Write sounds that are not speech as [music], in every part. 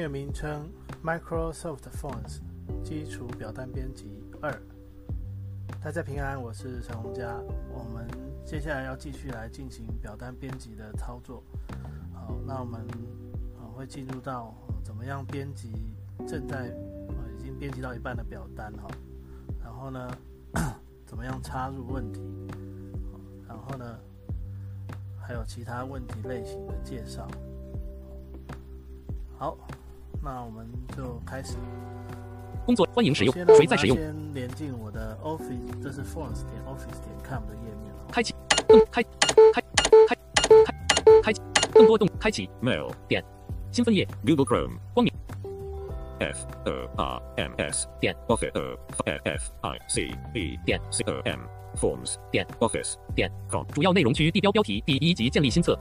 单元名称：Microsoft Fonts 基础表单编辑二。大家平安，我是陈洪佳。我们接下来要继续来进行表单编辑的操作。好，那我们呃会进入到怎么样编辑正在呃已经编辑到一半的表单哈。然后呢，[clears throat] 怎么样插入问题？然后呢，还有其他问题类型的介绍。好。那我们就开始。工作，欢迎使用。谁在使用？先连进我的 Office，这是 Forms 点 Office 点 com 的页面。开启，更开，开，开，开，开启，更多动，开启。Mail 点。新分页。Google Chrome 光明。F R M S 点。Office F I C E 点。C M Forms 点。Office 点。Com 主要内容区地标标题第一级建立新册。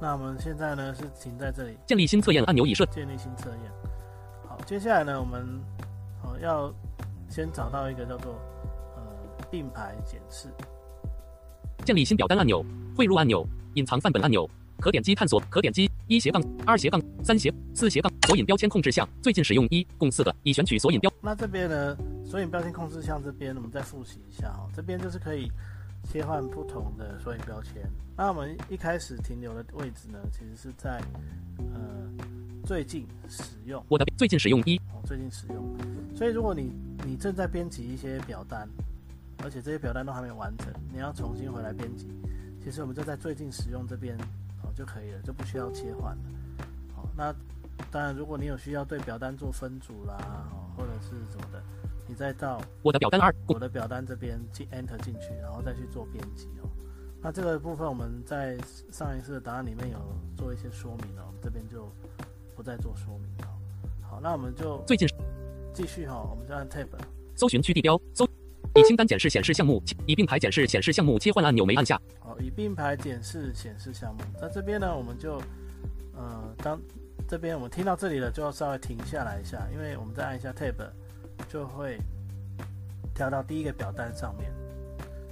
好。那我们现在呢是停在这里，建立新测验按钮已设。建立新测验。好，接下来呢我们哦要先找到一个叫做呃并排检视。建立新表单按钮，汇入按钮，隐藏范本按钮，可点击探索，可点击一斜杠二斜杠三斜四斜杠索引标签控制项，最近使用一共四个，已选取索引标。那这边呢索引标签控制项这边我们再复习一下哈，这边就是可以。切换不同的索引标签。那我们一开始停留的位置呢，其实是在呃最近使用。我的最近使用一哦，最近使用。所以如果你你正在编辑一些表单，而且这些表单都还没完成，你要重新回来编辑，其实我们就在最近使用这边哦就可以了，就不需要切换了。好，那当然如果你有需要对表单做分组啦，或者是什么的。你再到我的表单二，我的表单这边进 Enter 进去，然后再去做编辑哦。那这个部分我们在上一次的答案里面有做一些说明了，我们，这边就不再做说明了。好，那我们就最近继续哈，我们就按 Tab 搜寻区地标，搜以清单检视显示项目，以并排检视显示项目切换按钮没按下。好，以并排检视显示项目，在这边呢，我们就呃，当这边我们听到这里了，就要稍微停下来一下，因为我们再按一下 Tab。就会调到第一个表单上面。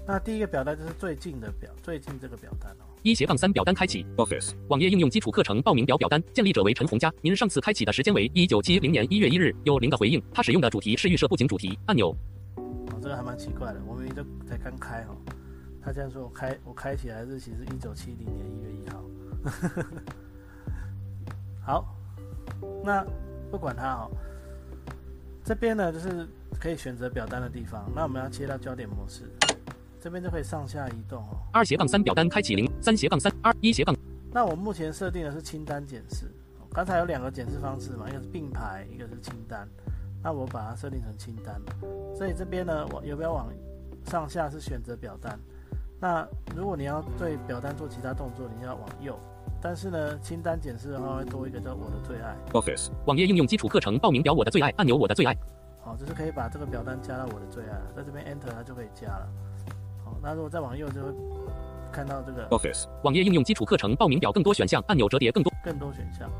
那第一个表单就是最近的表，最近这个表单哦。一斜杠三表单开启。Office 网页应用基础课程报名表表单，建立者为陈红佳。您上次开启的时间为一九七零年一月一日，有零的回应。他使用的主题是预设布景主题按钮。哦，这个还蛮奇怪的，我明明就才刚开哦。他这样说我开我开起来日期是一九七零年一月一号。[laughs] 好，那不管他哦。这边呢，就是可以选择表单的地方。那我们要切到焦点模式，这边就可以上下移动哦。二斜杠三表单开启零三斜杠三二一斜杠。那我目前设定的是清单检视。刚才有两个检视方式嘛，一个是并排，一个是清单。那我把它设定成清单。所以这边呢，我有没有往上下是选择表单。那如果你要对表单做其他动作，你要往右。但是呢，清单检视的话会多一个叫我的最爱 Office 网页应用基础课程报名表我的最爱按钮我的最爱。好，这是可以把这个表单加到我的最爱，在这边 Enter 它就可以加了。好，那如果再往右就会看到这个 Office 网页应用基础课程报名表更多选项按钮折叠更多更多选项。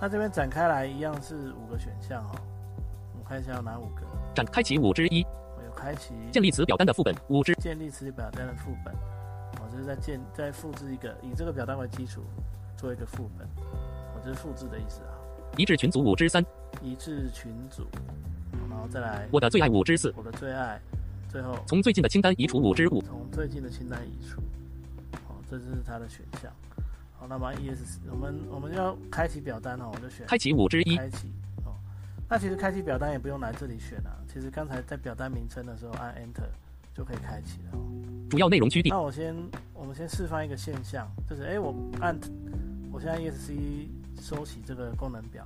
那这边展开来一样是五个选项哦，我们看一下有哪五个。展开启五之一。我有开启建立词表单的副本五之建立词表单的副本。我就是在建在复制一个以这个表单为基础。做一个副本，我这是复制的意思啊。移至群组五之三，移至群组，然后再来我的最爱五之四，我的最爱，最后从最近的清单移除五之五，从最近的清单移除。好，这是它的选项。好，那么 ES，我们我们要开启表单哦，我就选开启五之一，开启。哦，那其实开启表单也不用来这里选啊，其实刚才在表单名称的时候按 Enter 就可以开启了。主要内容区地。那我先我们先示范一个现象，就是哎，我按。我现在 ESC 收起这个功能表。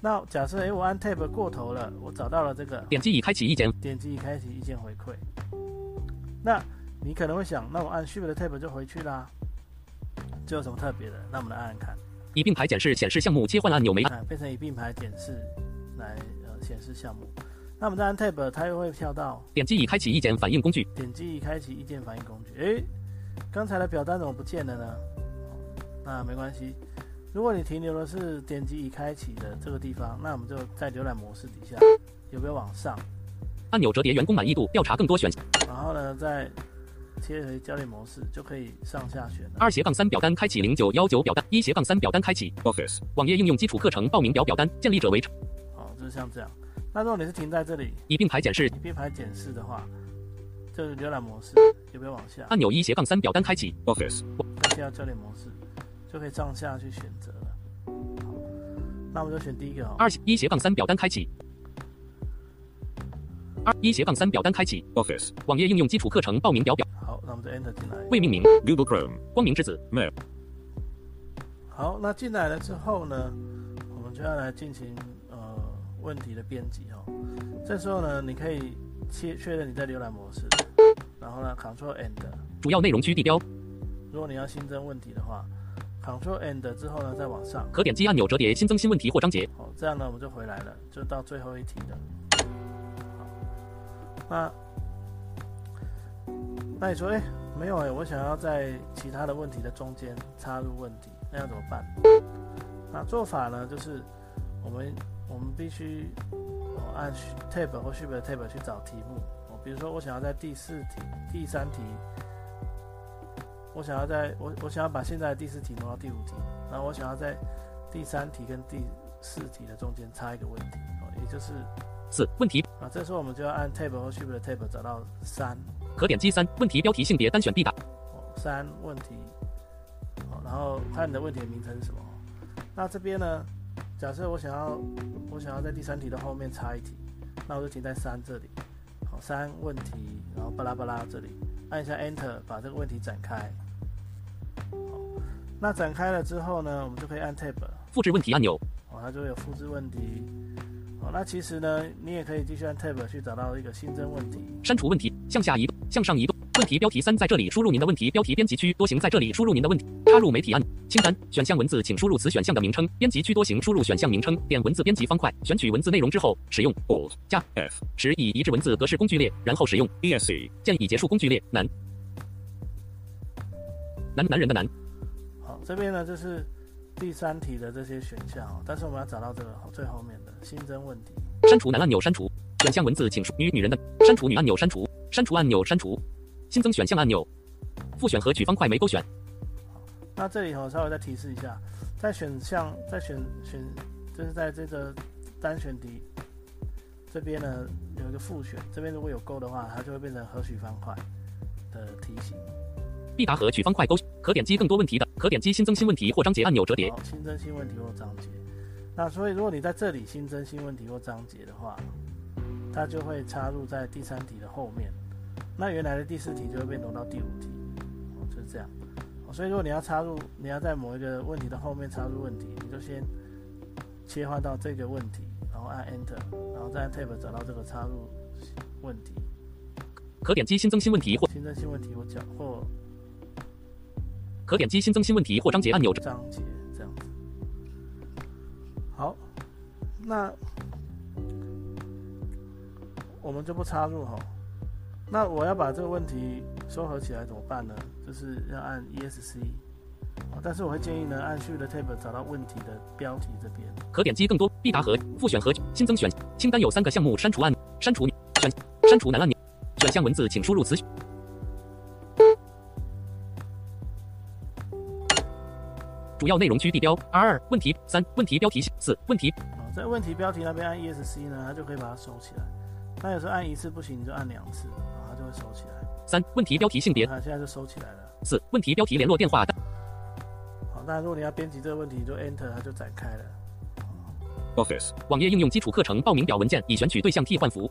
那假设哎，我按 Tab 过头了，我找到了这个，点击已开启意见，点击已开启意见回馈。那你可能会想，那我按 Shift Tab 就回去啦，这有什么特别的？那我们来按按看，以并排检视显示项目切换按钮没按。啊，变成以并排检视来呃显示项目。那我们再按 Tab，它又会跳到点击已开启意见反应工具。点击已开启意见反应工具。诶，刚才的表单怎么不见了呢？那没关系，如果你停留的是点击已开启的这个地方，那我们就在浏览模式底下有没有往上，按钮折叠员工满意度调查更多选项。然后呢再切回教练模式，就可以上下选了。二斜杠三表单开启零九幺九表单一斜杠三表单开启 Office. 网页应用基础课程报名表表单建立者为好，就是像这样。那如果你是停在这里，以并排检视你并排检视的话，就是浏览模式有没有往下？按钮一斜杠三表单开启 Office. 再切到教练模式，就可以上下去选择了。好，那我们就选第一个哦。二一斜杠三表单开启二一斜杠三表单开启 Office. 网页应用基础课程报名表表好，那我们就 Enter 进来。未命名 Google Chrome. 光明之子 Mail. 好，那进来了之后呢，我们就要来进行呃问题的编辑哦。这时候呢，你可以切确认你在浏览模式，然后呢，Ctrl and，主要内容区地标如果你要新增问题的话，Ctrl and 之后呢，再往上，可点击按钮折叠新增新问题或章节好，这样呢我们就回来了，就到最后一题了。好，那那你说，哎、没有哎、我想要在其他的问题的中间插入问题，那要怎么办？那做法呢，就是我们我们必须哦按 Tab 或 Shift Tab 去找题目。哦，比如说我想要在第四题、第三题，我想要在我我想要把现在的第四题挪到第五题，然后我想要在第三题跟第四题的中间插一个问题，哦，也就是四问题啊，这时候我们就要按 Tab 或 Shift Tab 找到三。可点击三问题标题性别单选必答哦，三问题，哦，然后看你的问题的名称是什么。那这边呢，假设我想要我想要在第三题的后面插一题，那我就停在三这里。好，三问题，然后巴拉巴拉这里，按一下 Enter 把这个问题展开。好，那展开了之后呢，我们就可以按 Tab，复制问题按钮哦，它就会有复制问题。好，那其实呢，你也可以继续按 Tab 去找到一个新增问题。删除问题向下移动向上移动问题标题三在这里输入您的问题标题编辑区多行在这里输入您的问题插入媒体按清单选项文字请输入此选项的名称编辑区多行输入选项名称点文字编辑方块选取文字内容之后使用。Alt. 加 F. 十以移至文字格式工具列然后使用。ESC. 建已结束工具列男男男人的男好，这边呢就是第三题的这些选项哦，但是我们要找到这个最后面的新增问题。删除男按钮删除。选项文字请输女女人的。删除女按钮删除。删除按钮删除新增选项按钮复选和取方块没勾选那这里我稍微再提示一下，在选项在选选就是在这个单选题这边呢有一个复选，这边如果有勾的话，它就会变成和取方块的题型。必答和取方块勾选可点击更多问题的可点击新增新问题或章节按钮折叠好，新增新问题或章节。那所以如果你在这里新增新问题或章节的话，它就会插入在第三题的后面。那原来的第四题就会被挪到第五题，哦，就是这样。哦所以如果你要插入，你要在某一个问题的后面插入问题，你就先切换到这个问题，然后按 Enter，然后再按 Tab 找到这个插入问题，可点击新增新问题或新增新问题或角或可点击新增新问题或章节按钮章节这样子。好，那我们就不插入哈。那我要把这个问题收合起来怎么办呢？就是要按 ESC，但是我会建议呢，按 Shift Tab 找到问题的标题这边。可点击更多必答和复选和新增选清单有三个项目删除按删除选删除男按钮选项文字请输入词主要内容区地标 R 二问题三问题标题四问题哦，在问题标题那边按 ESC 呢，它就可以把它收起来。那有时候按一次不行，你就按两次，会收起来。三问题标题性别它现在就收起来了。四问题标题联络电话好，那如果你要编辑这个问题，就 Enter，它就展开了。Office. 网页应用基础课程报名表文件已选取对象替换符。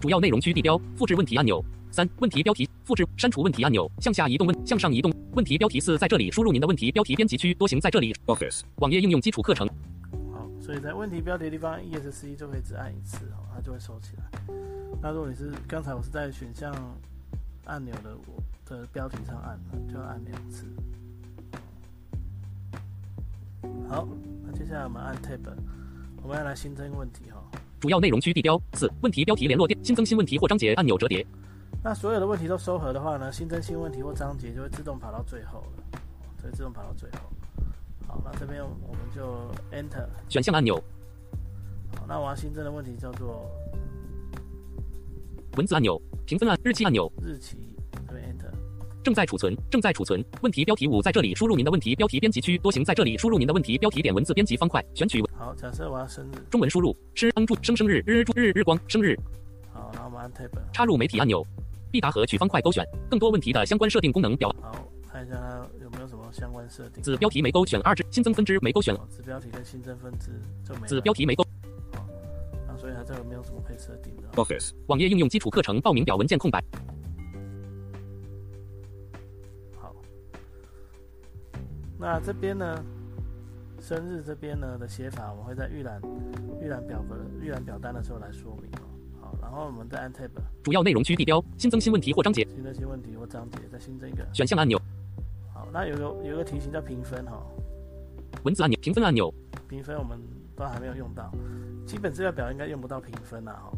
主要内容区地标复制问题按钮。三问题标题复制删除问题按钮向下移动问向上移动问题标题四在这里输入您的问题标题编辑区多行在这里 Office. 网页应用基础课程好，所以在问题标题的地方 ESC 就可以只按一次哦，它就会收起来。那如果你是刚才我是在选项按钮的我的标题上按，就要按两次。好，那接下来我们按 Tab，我们要来新增问题哈。主要内容区地标四问题标题联络电新增新问题或章节按钮折叠。那所有的问题都收合的话呢，新增新问题或章节就会自动跑到最后了，会自动跑到最后。好，那这边我们就 Enter 选项按钮。好，那我要新增的问题叫做文字按钮、评分按、日期按钮、日期 Enter。正在储存，正在储存。问题标题五在这里输入您的问题标题编辑区，多行在这里输入您的问题标题，点文字编辑方块，选取。好，假设我要生日，中文输入吃帮助生生日日日日光生日。好，然后我们按 Tab，插入媒体按钮，必答和取方块勾选。更多问题的相关设定功能表。好，看一下它有没有什么相关设定。子标题没勾选二支新增分支没勾选。子标题跟新增分支就没。子标题没勾。好，那所以它这个没有什么可以设定的。Office 网页应用基础课程报名表文件空白。好那这边呢，生日这边呢的写法，我们会在预览预览表格、预览表单的时候来说明哦。好，然后我们再按 Tab，主要内容区地标，新增新问题或章节，新增新问题或章节，再新增一个选项按钮。好，那有个有个题型叫评分哈，文字按钮，评分按钮，评分我们都还没有用到，基本资料表应该用不到评分了哈。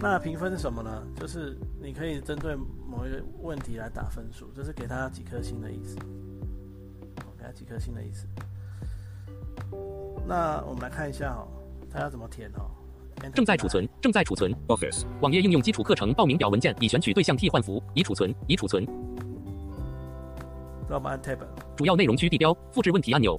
那评分是什么呢？就是你可以针对某一个问题来打分数，就是给他几颗星的意思。给他几颗星的意思。那我们来看一下哦，他要怎么填哦？正在储存，正在储存。Office 网页应用基础课程报名表文件已选取对象替换符，已储存，已储存。主要内容区地标，复制问题按钮。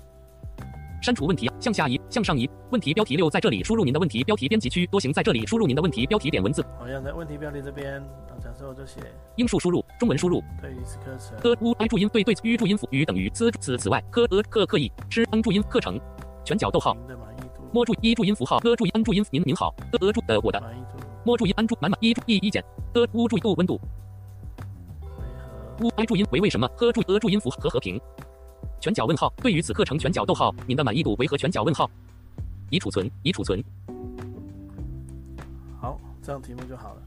删除问题，向下移，向上移。问题标题六在这里输入您的问题标题编辑区，多行在这里输入您的问题标题，点文字。好，像在问题标题这边，假设我就写英数输入，中文输入。对于此课程。科乌 i 注音对对于注音符与等于此此此外。科呃课刻意吃 n 注音课程。全角逗号。摸注一注音符号。呃注音 n 注音您您好。呃呃注的我的。摸注音 n 注满满一注一一减呃乌注度温度乌 i 注音为为什么呵注呃注音符和和平。全角问号，对于此课程全角逗号，您的满意度为何？全角问号，已储存，已储存。好，这样题目就好了。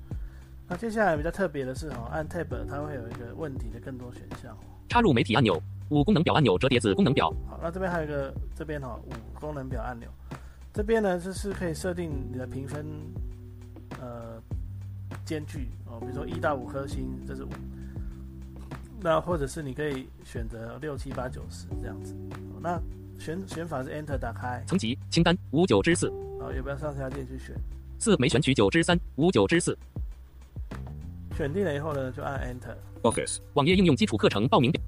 那接下来比较特别的是哦，按 Tab 它会有一个问题的更多选项。插入媒体按钮，五功能表按钮折叠子功能表。好，那这边还有一个这边哈五功能表按钮，这边呢就是可以设定你的评分呃间距哦，比如说一到五颗星，这是五。那或者是你可以选择六七八九十这样子，那选选法是 Enter 打开层级清单五九之四，好，要不要上下键去选？四没选取九之三五九之四，选定了以后呢，就按 Enter。Office 网页应用基础课程报名表，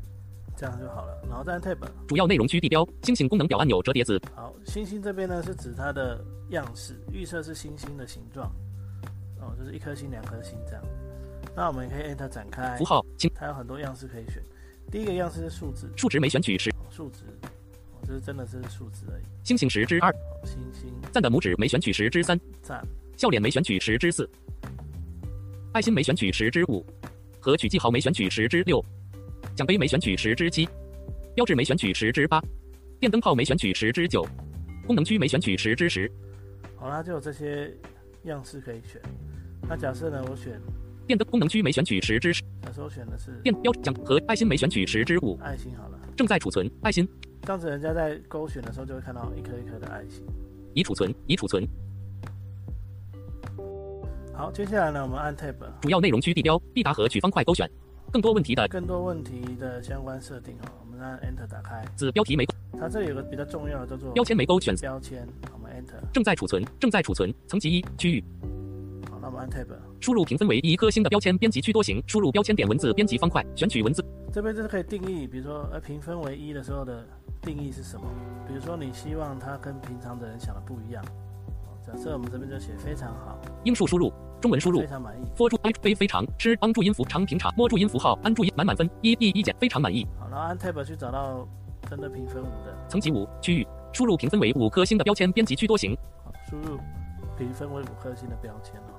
这样就好了。然后再按 Tab 主要内容区地标星星功能表按钮折叠子。好，星星这边呢是指它的样式，预设是星星的形状，哦，就是一颗星两颗星这样。那我们可以 Enter 展开符号，它有很多样式可以选。第一个样式是数值，数值没选取十，数值，这是真的是数值而已。星星十之二，星星。赞的拇指没选取十之三，赞。笑脸没选取十之四，爱心没选取十之五，和取记号没选取十之六，奖杯没选取十之七，标志没选取十之八，电灯泡没选取十之九，功能区没选取十之十。好啦，就有这些样式可以选。那假设呢，我选。电灯功能区没选取十之十，那时候选的是电标奖和爱心没选取十之五，爱心好了，正在储存爱心，这样子人家在勾选的时候就会看到一颗一颗的爱心，已储存已储存。好，接下来呢，我们按 Tab，主要内容区地标必答和取方块勾选，更多问题的更多问题的相关设定哦，我们按 Enter 打开，子标题没，它这里有个比较重要的叫做标签没勾选标签，我们 Enter，正在储存正在储存层级一区域。那我们按 Tab，输入评分为一颗星的标签编辑区多行，输入标签点文字编辑方块，选取文字。这边就是可以定义，比如说呃评分为一的时候的定义是什么？比如说你希望它跟平常的人想的不一样。假设我们这边就写非常好，英数输入，中文输入，非常满意。for 注 i 非非常吃帮助音符长平常摸注音符号安注音满满分一一一减非常满意。好，然后按 Tab 去找到真的评分五的层级五区域，输入评分为五颗星的标签编辑区多行。好，输入评分为五颗星的标签哦。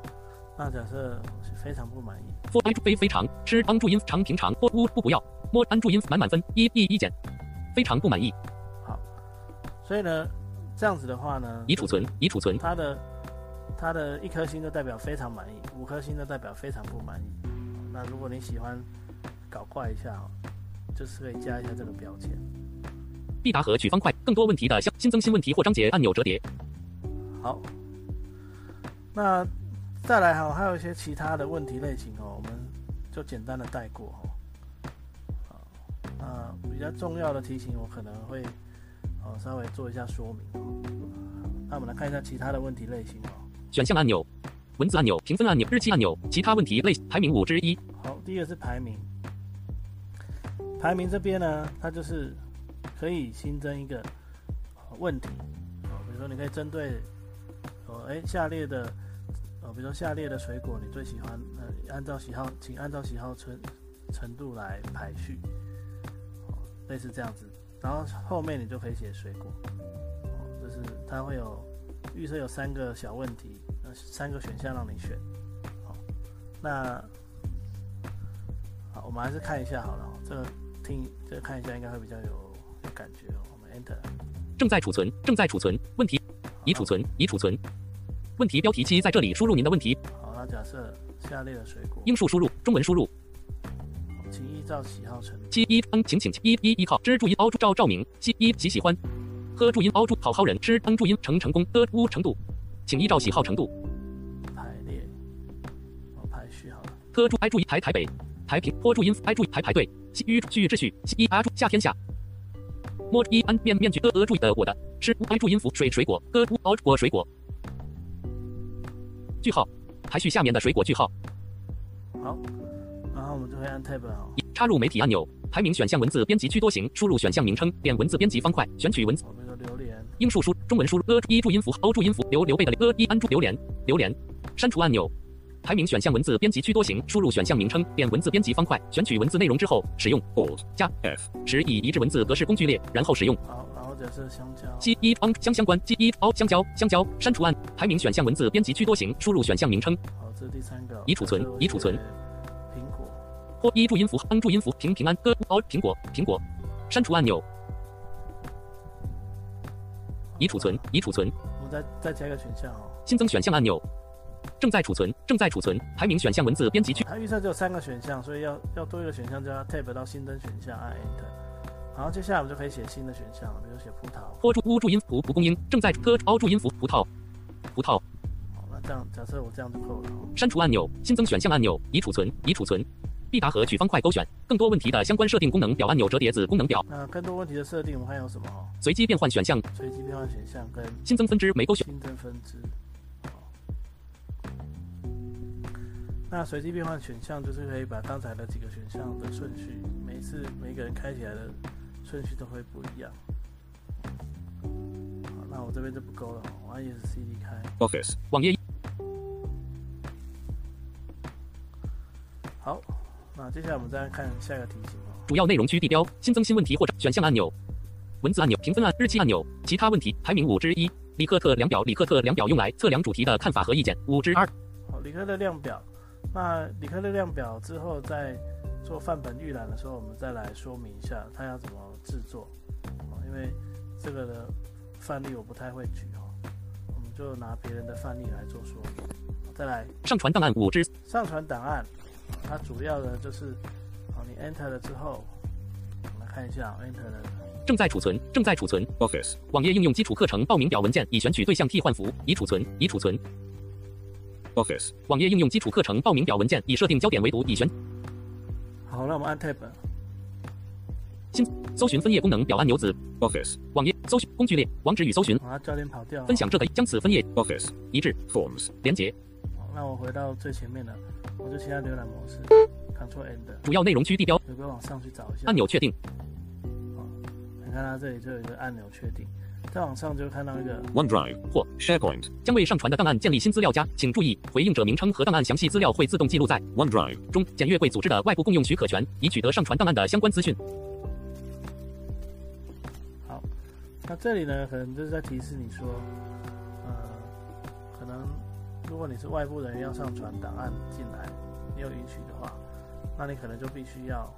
那假设是非常不满意。for 安注非非常吃帮注音长平常 for 不不要摸安注音满满分一一一减，非常不满意。好，所以呢，这样子的话呢，已储存已储存。它的它的一颗星就代表非常满意，五颗星就代表非常不满意。那如果你喜欢搞怪一下哦，就是可以加一下这个标签。必答和取方块，更多问题的新新增新问题或章节按钮折叠。好，那再来哈，还有一些其他的问题类型哦，我们就简单的带过哦。啊，比较重要的题型我可能会哦稍微做一下说明哦。那我们来看一下其他的问题类型哦。选项按钮、文字按钮、评分按钮、日期按钮、其他问题类排名五之一。好，第一个是排名。排名这边呢，它就是可以新增一个问题哦，比如说你可以针对哦，哎，下列的哦，比如说下列的水果你最喜欢，呃，按照喜好，请按照喜好程程度来排序，类似这样子，然后后面你就可以写水果，哦，就是它会有预设有三个小问题，呃，三个选项让你选，好，那好，我们还是看一下好了，这个听，这个看一下应该会比较有感觉哦，我们 Enter。正在储存，正在储存。问题已储存，已储存。问题标题七在这里输入您的问题。好，那假设下列的水果，英数输入，中文输入。请依照喜好程度。七一嗯，请请一一依靠之注音凹注照照明。七一喜喜欢。喝注音凹注好好人吃嗯注音成成功的乌程度，请依照喜好程度排列。我排序好了。喝注 i 注意台台北台平坡注音 i 注意排排队。西吁序秩序西一啊注夏天下。摸一安面面具的呃注意的我的吃乌 i 注音符水水果歌乌凹果水果。句号，排序下面的水果句号。好，然后我们就会按 Tab 哦。插入媒体按钮，排名选项文字编辑区多行，输入选项名称，点文字编辑方块，选取文字。我们的榴莲。英数输中文输入呃一注音符 o 注音符刘刘备的呃一安注榴莲榴莲。删除按钮，排名选项文字编辑区多行，输入选项名称，点文字编辑方块，选取文字内容之后，使用 Alt 加 F 十以移至文字格式工具列，然后使用。好，然后这是香蕉。G 一方相相关 G 一凹香蕉香蕉删除按排名选项文字编辑区多行，输入选项名称。好，这是第三个。已储存已储存。苹果。或一注音符嗯注音符平平安歌凹苹果苹果。删除按钮。已储存已储存。我们再再加一个选项哦。新增选项按钮。正在储存，正在储存。排名选项文字编辑区。它预测只有三个选项，所以要要多一个选项就要 tab 到新增选项，按 Enter。好，接下来我们就可以写新的选项了，比如写葡萄。或注乌注音符蒲公英，正在歌凹注音符葡萄，葡萄。好，那这样假设我这样就够了。删除按钮，新增选项按钮，已储存，已储存。必答和取方块勾选，更多问题的相关设定功能表按钮折叠子功能表。那更多问题的设定我们还有什么？随机变换选项。随机变换选项跟新增分支没勾选。新增分支。那随机变换选项就是可以把刚才的几个选项的顺序，每次每个人开起来的顺序都会不一样。好，那我这边就不勾了，我按 ESC 开。Office 网页。好，那接下来我们再看下一个题型哦。主要内容区地标，新增新问题或者选项按钮，文字按钮，评分按，日期按钮，其他问题排名五之一。里克特量表，里克特量表用来测量主题的看法和意见，五之二。好，里克特量表。那里克特量表之后，在做范本预览的时候，我们再来说明一下它要怎么制作。哦，因为这个的范例我不太会举哦，我们就拿别人的范例来做说明。再来，上传档案五之上传档案，它主要的就是，哦，你 Enter 了之后，我们来看一下 Enter 了。正在储存，正在储存。Office 网页应用基础课程报名表文件已选取对象替换符，已储存，已储存。Office 网页应用基础课程报名表文件已设定焦点为读已选。好，那我们按 Tab。新搜寻分页功能表按钮子。Office 网页搜寻工具列网址与搜寻。啊，焦点跑掉。分享这个将此分页。Office 一致。Forms 连接。好，那我回到最前面了，我就切到浏览模式，Ctrl End。主要内容区地标。有个往上去找一下。按钮确定。好，你看它这里就有一个按钮确定。再往上就看到一个 OneDrive 或 SharePoint，将为上传的档案建立新资料夹，请注意，回应者名称和档案详细资料会自动记录在 OneDrive 中。检阅会组织的外部共用许可权，以取得上传档案的相关资讯。好，那这里呢，可能就是在提示你说，呃，可能如果你是外部人员要上传档案进来，你有允许的话，那你可能就必须要。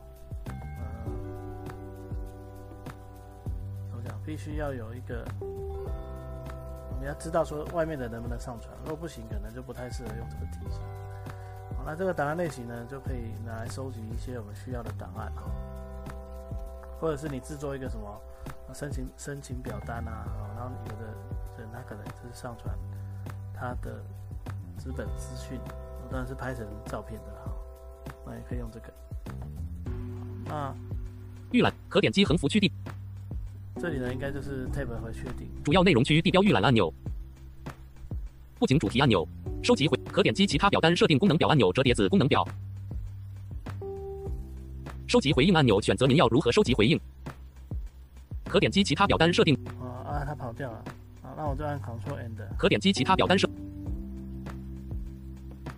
必须要有一个，我们要知道说外面的能不能上传，如果不行，可能就不太适合用这个题型。好，那这个档案类型呢，就可以拿来收集一些我们需要的档案啊，或者是你制作一个什么申请申请表单啊，然后有的人他可能就是上传他的资本资讯，当然是拍成照片的哈，那也可以用这个。那预览可点击横幅区地，这里呢应该就是 tab 和确定。主要内容区地标预览按钮，布景主题按钮，收集回可点击其他表单设定功能表按钮折叠子功能表，收集回应按钮选择您要如何收集回应，可点击其他表单设定。啊啊，它跑掉了。好，那我就按 Ctrl End。可点击其他表单设。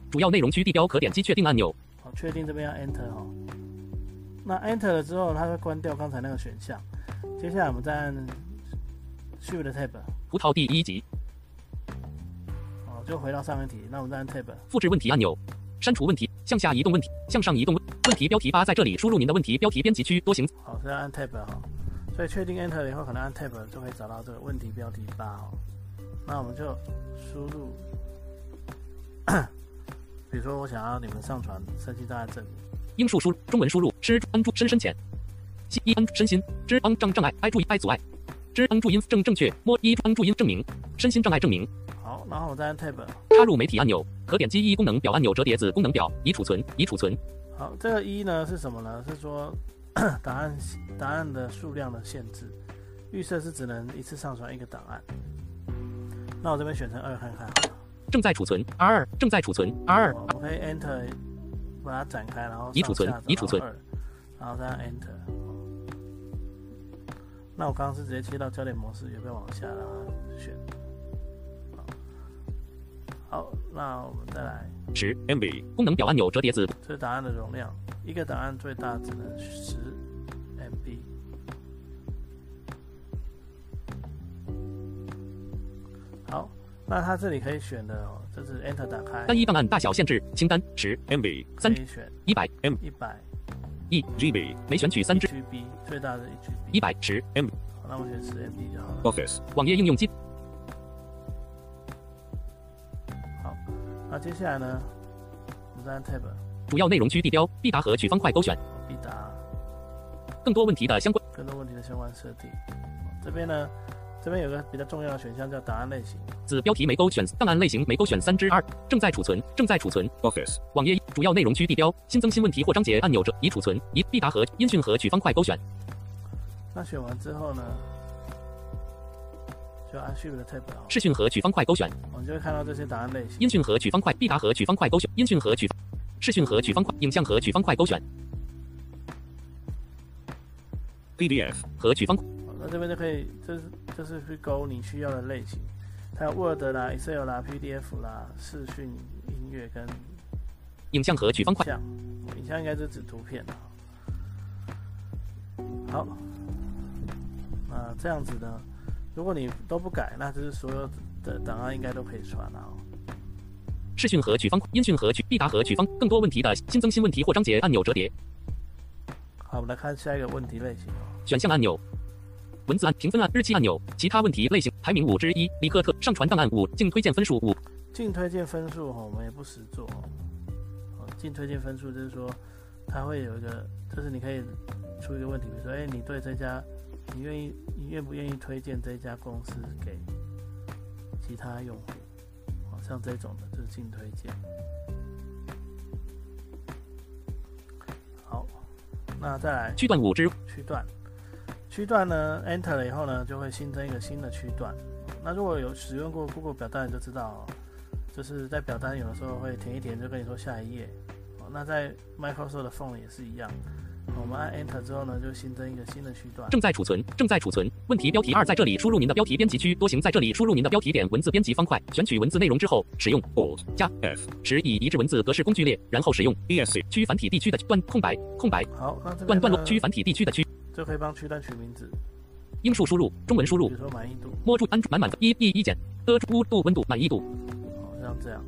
主要内容区地标可点击确定按钮。好，确定这边要 Enter 哈。那 Enter 了之后，它会关掉刚才那个选项。接下来我们再按 Shift Tab。葡萄第一集。哦，就回到上面题。那我们再按 Tab。复制问题按钮。删除问题。向下移动问题。向上移动问问题标题八在这里输入您的问题标题编辑区多行。好，再按 Tab 哈。所以确定 Enter 了以后，可能按 Tab 就可以找到这个问题标题八哦。那我们就输入，[coughs] 比如说我想要你们上传设计档案证明。英数输入中文输入，ch 安注深深浅，西一安身心，z 安障障碍，i 注意 i 阻碍，z 安注音正正确，摸一安注音证明，身心障碍证明。好，然后我再按 tab，插入媒体按钮，可点击一功能表按钮折叠子功能表，已储存，已储存。好，这个一呢是什么呢？是说 [coughs] 档案档案的数量的限制，预设是只能一次上传一个档案。那我这边选成二看看。正在储存，R 二正在储存，R 二。我可以 Enter。把它展开，然后已储存，已储存，然后再按 Enter。那我刚刚是直接切到焦点模式，有没有往下让它选？好，那我们再来十 MB 功能表按钮折叠子。这是档案的容量，一个档案最大只能十那它这里可以选的，哦，这是 Enter 打开。单一档案大小限制清单十 MB 三选一百 M 一百一 GB 每选取三 GB 最大的一 GB 一百十 M 好，那我选十 MB 就好了。Office 网页应用机。好，那接下来呢？我们再按 Tab。主要内容区地标必达和取方块勾选。必达。更多问题的相关。更多问题的相关设定。这边呢？这边有个比较重要的选项叫档案类型，子标题没勾选，档案类型没勾选三之二，正在储存，正在储存。Office 网页主要内容区地标新增新问题或章节按钮着已储存，一必达和音讯和取方块勾选。那选完之后呢，就按 Shift Tab 视讯和取方块勾选，我们就会看到这些档案类型。音讯和取方块必达和取方块勾选，音讯和取视讯和取方块影像和取方块勾选。PDF 和取方。那这边就可以，这是这是去勾你需要的类型，还有 Word 啦、Excel 啦、PDF 啦、视讯、音乐跟影像和取方块。影像应该是指图片啊。好，那这样子呢，如果你都不改，那就是所有的档案应该都可以传了。哦视讯和取方块、音讯和取必答和取方，更多问题的新增新问题或章节按钮折叠。好，我们来看下一个问题类型哦。选项按钮。文字按评分按日期按钮，其他问题类型排名五之一，李克特上传档案五，净推荐分数五，净推荐分数哈，我们也不实做哦。净推荐分数就是说，它会有一个，就是你可以出一个问题，比如说，哎，你对这家，你愿意，你愿不愿意推荐这家公司给其他用户？哦，像这种的就是净推荐。好，那再来区段五之区段。区段呢，Enter 了以后呢，就会新增一个新的区段。那如果有使用过 Google 表单，你就知道，就是在表单有的时候会填一填，就跟你说下一页。那在 Microsoft 的 Phone 也是一样。我们按 Enter 之后呢，就新增一个新的区段。正在储存，正在储存。问题标题二在这里输入您的标题编辑区，多行在这里输入您的标题点文字编辑方块，选取文字内容之后，使用 Alt 加 F 使以移至文字格式工具列，然后使用 ESC 区繁体地区的段空白空白。好，那段段落区繁体地区的区。就可以帮区段取名字，英数输入，中文输入。比如说满意度，摸住安满满的，一一一减的温度温度满意度。好，像这样。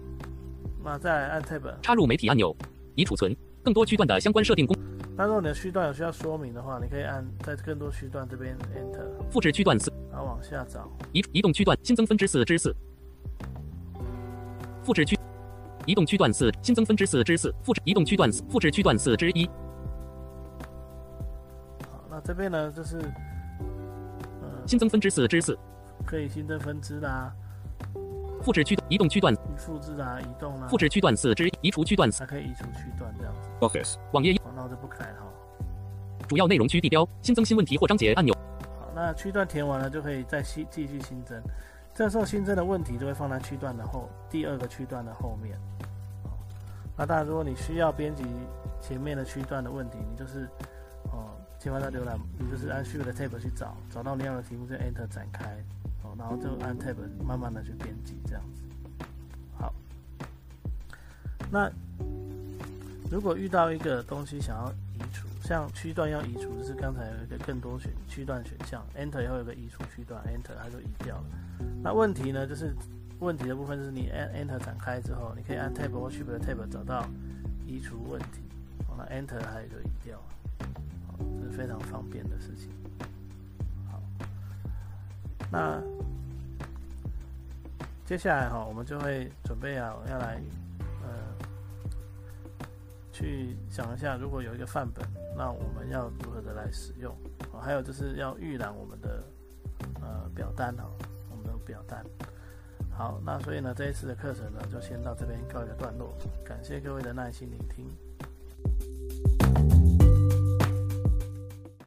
那再按 Tab，插入媒体按钮，已储存更多区段的相关设定功。那如果你的区段有需要说明的话，你可以按在更多区段这边 Enter，复制区段四，然后往下找，移移动区段新增分支四之四，复制区。移动区段四，新增分支四之四，复制移动区段四，复制区段四之一。好，那这边呢就是，呃，新增分支四之四，可以新增分支啦，复制区移动区段，复制啊，移动啊，复制区段四之，移除区段四。还可以移除区段这样子。Office. 网页好，那我就不改了哈。主要内容区地标，新增新问题或章节按钮。好，那区段填完了就可以再新继续新增，这时候新增的问题就会放在区段的后第二个区段的后面。哦那当然，如果你需要编辑前面的区段的问题，你就是哦切换到浏览，你就是按 Shift 的 Tab 去找，找到你要的题目就 Enter 展开，哦，然后就按 Tab 慢慢的去编辑这样子。好，那如果遇到一个东西想要移除，像区段要移除，就是刚才有一个更多选区段选项，Enter 以后有个移除区段，Enter 它就移掉了。那问题呢，就是问题的部分是你按 Enter 展开之后，你可以按 Tab 或 Shift Tab 找到移除问题，好，那 Enter 它也就移掉了，好，这是非常方便的事情。好，那接下来哈，我们就会准备啊，要来去想一下，如果有一个范本，那我们要如何的来使用？哦，还有就是要预览我们的呃表单哦，我们的表单。好，那所以呢，这一次的课程呢，就先到这边告一个段落，感谢各位的耐心聆听。